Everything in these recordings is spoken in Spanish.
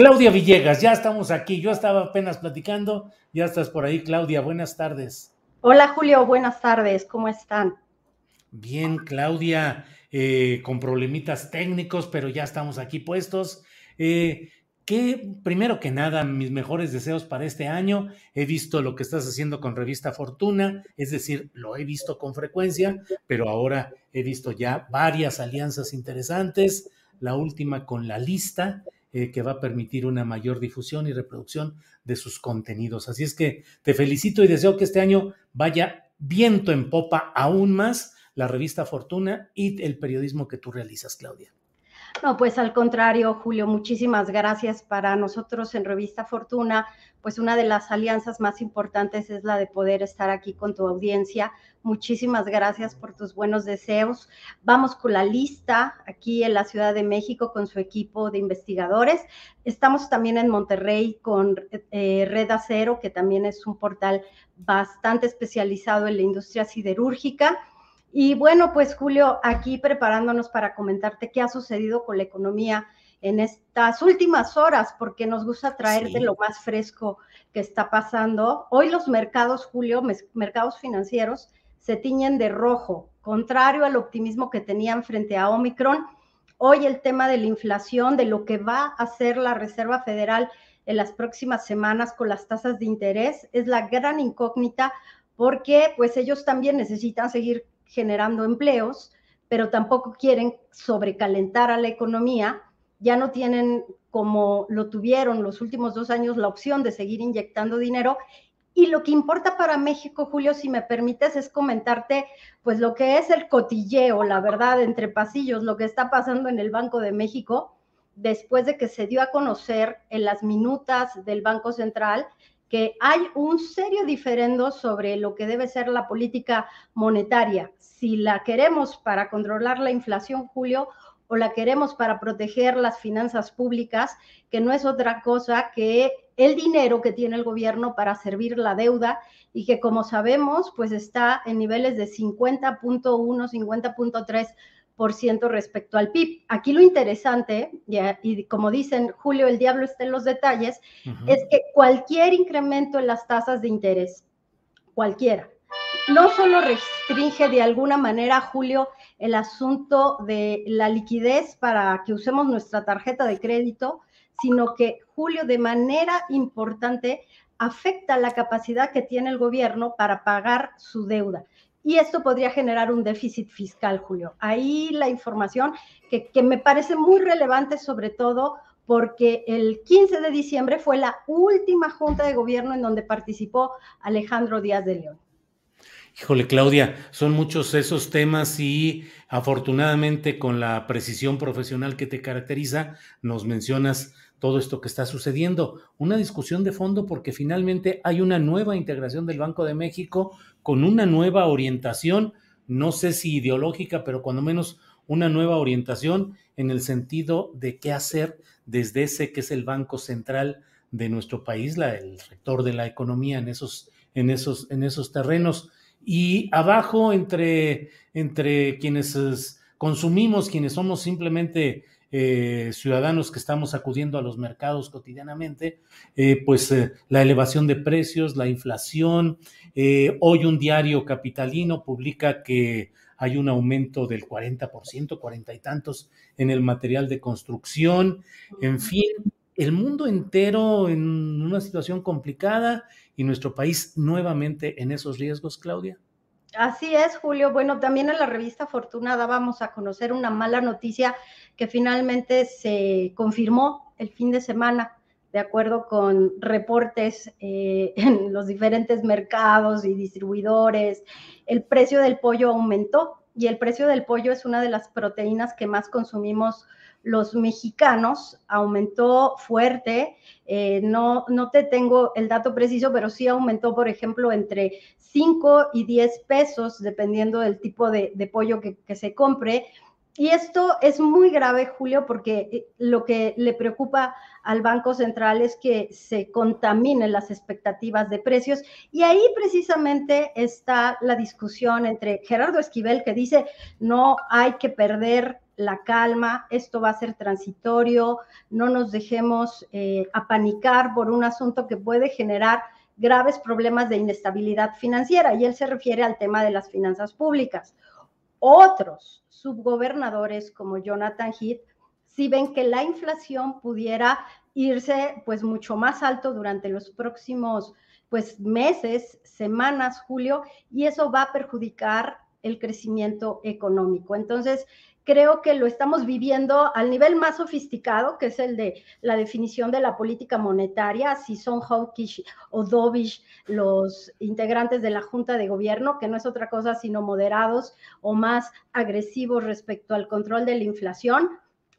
Claudia Villegas, ya estamos aquí. Yo estaba apenas platicando. Ya estás por ahí, Claudia. Buenas tardes. Hola, Julio. Buenas tardes. ¿Cómo están? Bien, Claudia. Eh, con problemitas técnicos, pero ya estamos aquí puestos. Eh, que primero que nada, mis mejores deseos para este año. He visto lo que estás haciendo con Revista Fortuna, es decir, lo he visto con frecuencia, pero ahora he visto ya varias alianzas interesantes. La última con la lista, eh, que va a permitir una mayor difusión y reproducción de sus contenidos. Así es que te felicito y deseo que este año vaya viento en popa aún más la revista Fortuna y el periodismo que tú realizas, Claudia. No, pues al contrario, Julio, muchísimas gracias. Para nosotros en Revista Fortuna, pues una de las alianzas más importantes es la de poder estar aquí con tu audiencia. Muchísimas gracias por tus buenos deseos. Vamos con la lista aquí en la Ciudad de México con su equipo de investigadores. Estamos también en Monterrey con eh, Red Acero, que también es un portal bastante especializado en la industria siderúrgica. Y bueno, pues Julio, aquí preparándonos para comentarte qué ha sucedido con la economía en estas últimas horas, porque nos gusta traerte lo más fresco que está pasando. Hoy los mercados, Julio, mercados financieros, se tiñen de rojo, contrario al optimismo que tenían frente a Omicron. Hoy el tema de la inflación, de lo que va a hacer la Reserva Federal en las próximas semanas con las tasas de interés, es la gran incógnita porque pues ellos también necesitan seguir generando empleos, pero tampoco quieren sobrecalentar a la economía, ya no tienen como lo tuvieron los últimos dos años la opción de seguir inyectando dinero. Y lo que importa para México, Julio, si me permites, es comentarte pues lo que es el cotilleo, la verdad, entre pasillos, lo que está pasando en el Banco de México después de que se dio a conocer en las minutas del Banco Central que hay un serio diferendo sobre lo que debe ser la política monetaria. Si la queremos para controlar la inflación, Julio, o la queremos para proteger las finanzas públicas, que no es otra cosa que el dinero que tiene el gobierno para servir la deuda y que como sabemos, pues está en niveles de 50.1, 50.3 respecto al PIB. Aquí lo interesante, y como dicen Julio, el diablo está en los detalles, es que cualquier incremento en las tasas de interés, cualquiera, no solo restringe de alguna manera, Julio, el asunto de la liquidez para que usemos nuestra tarjeta de crédito, sino que, Julio, de manera importante, afecta la capacidad que tiene el gobierno para pagar su deuda y esto podría generar un déficit fiscal, Julio. Ahí la información que, que, me parece muy relevante, sobre todo porque el 15 de diciembre fue la última junta de gobierno en donde participó Alejandro Díaz de León. Híjole, Claudia, son muchos esos temas y afortunadamente con la precisión profesional que te caracteriza, nos mencionas todo esto que está sucediendo. Una discusión de fondo porque finalmente hay una nueva integración del Banco de México con una nueva orientación, no sé si ideológica, pero cuando menos una nueva orientación en el sentido de qué hacer desde ese que es el Banco Central de nuestro país, la, el rector de la economía en esos, en esos, en esos terrenos. Y abajo, entre, entre quienes consumimos, quienes somos simplemente eh, ciudadanos que estamos acudiendo a los mercados cotidianamente, eh, pues eh, la elevación de precios, la inflación. hoy un diario capitalino publica que hay un aumento del 40%, cuarenta y tantos en el material de construcción. En fin, el mundo entero en una situación complicada y nuestro país nuevamente en esos riesgos, Claudia. Así es, Julio. Bueno, también en la revista Fortuna dábamos a conocer una mala noticia que finalmente se confirmó el fin de semana, de acuerdo con reportes eh, en los diferentes mercados y distribuidores. El precio del pollo aumentó y el precio del pollo es una de las proteínas que más consumimos los mexicanos aumentó fuerte. Eh, no, no te tengo el dato preciso, pero sí aumentó, por ejemplo, entre 5 y 10 pesos, dependiendo del tipo de, pollo que, se compre. Y esto es muy grave, Julio, porque eh, lo que le preocupa al Banco Central es que se contaminen las expectativas de precios. Y ahí precisamente está la discusión entre Gerardo Esquivel, que dice no hay que perder la calma, esto va a ser transitorio, no nos dejemos eh, apanicar por un asunto que puede generar graves problemas de inestabilidad financiera, y él se refiere al tema de las finanzas públicas. Otros subgobernadores como Jonathan Heath si ven que la inflación pudiera irse pues mucho más alto durante los próximos pues meses, semanas, Julio, y eso va a perjudicar el crecimiento económico. Entonces, creo que lo estamos viviendo al nivel más sofisticado, que es el de la definición de la política monetaria, si son hawkish o dovish los integrantes de la Junta de Gobierno, que no es otra cosa sino moderados o más agresivos respecto al control de la inflación,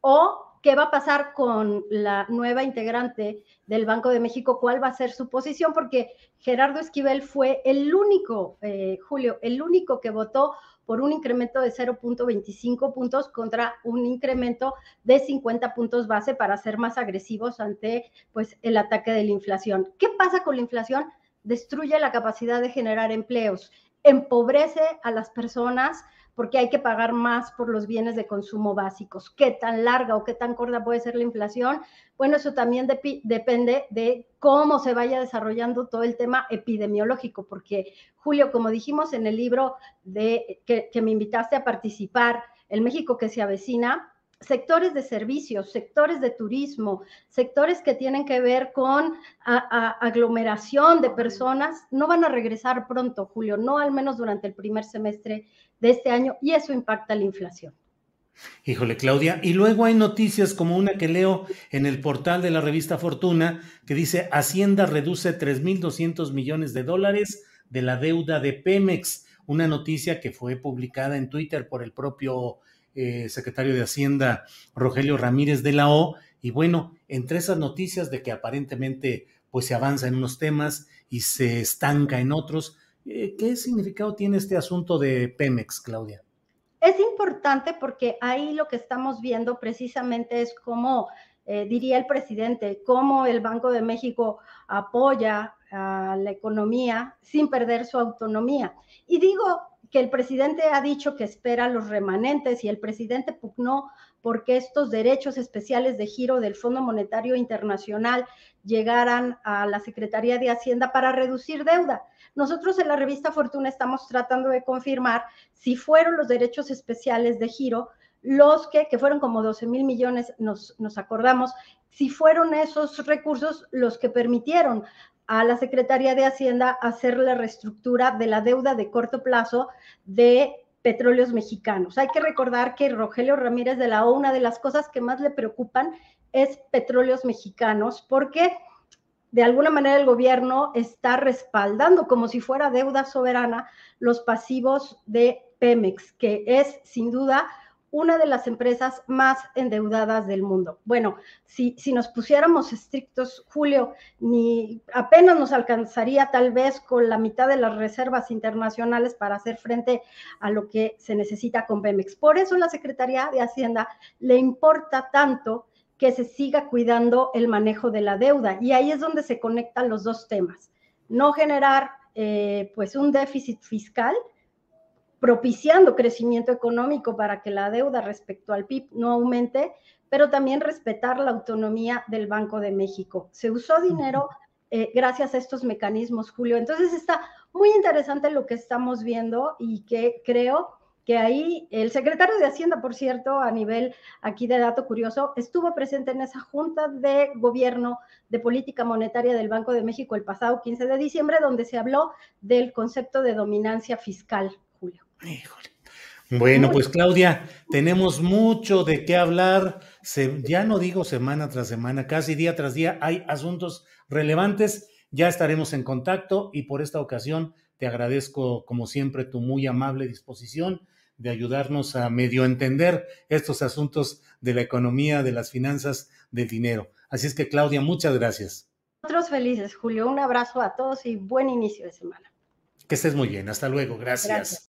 o qué va a pasar con la nueva integrante del Banco de México, cuál va a ser su posición, porque Gerardo Esquivel fue el único, eh, Julio, el único que votó por un incremento de 0.25 puntos contra un incremento de 50 puntos base para ser más agresivos ante pues, el ataque de la inflación. ¿Qué pasa con la inflación? Destruye la capacidad de generar empleos, empobrece a las personas, porque hay que pagar más por los bienes de consumo básicos. ¿Qué tan larga o qué tan corta puede ser la inflación? Bueno, eso también depende de cómo se vaya desarrollando todo el tema epidemiológico, porque Julio, como dijimos en el libro de, que, me invitaste a participar, El México que se avecina, sectores de servicios, sectores de turismo, sectores que tienen que ver con aglomeración de personas, no van a regresar pronto, Julio, no al menos durante el primer semestre de este año y eso impacta la inflación. Híjole, Claudia. Y luego hay noticias como una que leo en el portal de la revista Fortuna que dice Hacienda reduce 3.200 millones de dólares de la deuda de Pemex. Una noticia que fue publicada en Twitter por el propio eh, secretario de Hacienda, Rogelio Ramírez de la O. Y bueno, entre esas noticias de que aparentemente pues se avanza en unos temas y se estanca en otros, eh, ¿Qué significado tiene este asunto de Pemex, Claudia? Es importante porque ahí lo que estamos viendo precisamente es cómo, eh, diría el presidente, cómo el Banco de México apoya a la economía sin perder su autonomía. Y digo que el presidente ha dicho que espera los remanentes y el presidente pugnó porque estos derechos especiales de giro del Fondo Monetario Internacional llegaran a la Secretaría de Hacienda para reducir deuda. Nosotros en la revista Fortuna estamos tratando de confirmar si fueron los derechos especiales de giro los que, que fueron como 12 mil millones, nos, nos acordamos, si fueron esos recursos los que permitieron a la Secretaría de Hacienda hacer la reestructura de la deuda de corto plazo de petróleos mexicanos. Hay que recordar que Rogelio Ramírez de la O, una de las cosas que más le preocupan es petróleos mexicanos, porque de alguna manera el gobierno está respaldando como si fuera deuda soberana los pasivos de Pemex, que es sin duda una de las empresas más endeudadas del mundo. Bueno, si, si nos pusiéramos estrictos, Julio, ni apenas nos alcanzaría tal vez con la mitad de las reservas internacionales para hacer frente a lo que se necesita con Pemex. Por eso la Secretaría de Hacienda le importa tanto que se siga cuidando el manejo de la deuda. Y ahí es donde se conectan los dos temas. No generar eh, pues un déficit fiscal, propiciando crecimiento económico para que la deuda respecto al PIB no aumente, pero también respetar la autonomía del Banco de México. Se usó dinero eh, gracias a estos mecanismos, Julio. Entonces está muy interesante lo que estamos viendo y que creo que ahí el secretario de Hacienda, por cierto, a nivel aquí de dato curioso, estuvo presente en esa junta de gobierno de política monetaria del Banco de México el pasado 15 de diciembre, donde se habló del concepto de dominancia fiscal, Julio. Bueno, pues Claudia, tenemos mucho de qué hablar. ya no digo semana tras semana, casi día tras día hay asuntos relevantes. Ya estaremos en contacto y por esta ocasión te agradezco, como siempre, tu muy amable disposición de ayudarnos a medio entender estos asuntos de la economía, de las finanzas, del dinero. Así es que, Claudia, muchas gracias. Nosotros felices, Julio. Un abrazo a todos y buen inicio de semana. Que estés muy bien. Hasta luego. Gracias. gracias.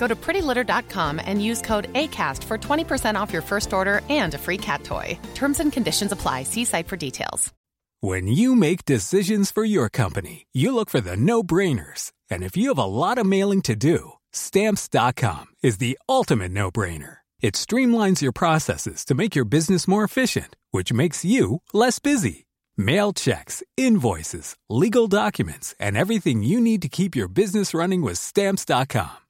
Go to prettylitter.com and use code ACAST for 20% off your first order and a free cat toy. Terms and conditions apply. See site for details. When you make decisions for your company, you look for the no brainers. And if you have a lot of mailing to do, stamps.com is the ultimate no brainer. It streamlines your processes to make your business more efficient, which makes you less busy. Mail checks, invoices, legal documents, and everything you need to keep your business running with stamps.com.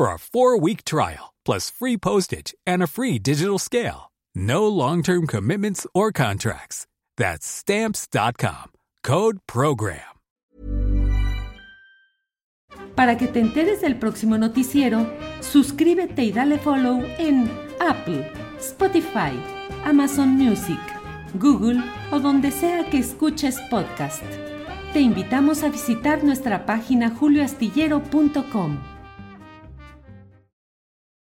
for a four week trial, plus free postage and a free digital scale. No long term commitments or contracts. That's stamps.com. Code Program. Para que te enteres del próximo noticiero, suscríbete y dale follow en Apple, Spotify, Amazon Music, Google o donde sea que escuches podcast. Te invitamos a visitar nuestra página julioastillero.com.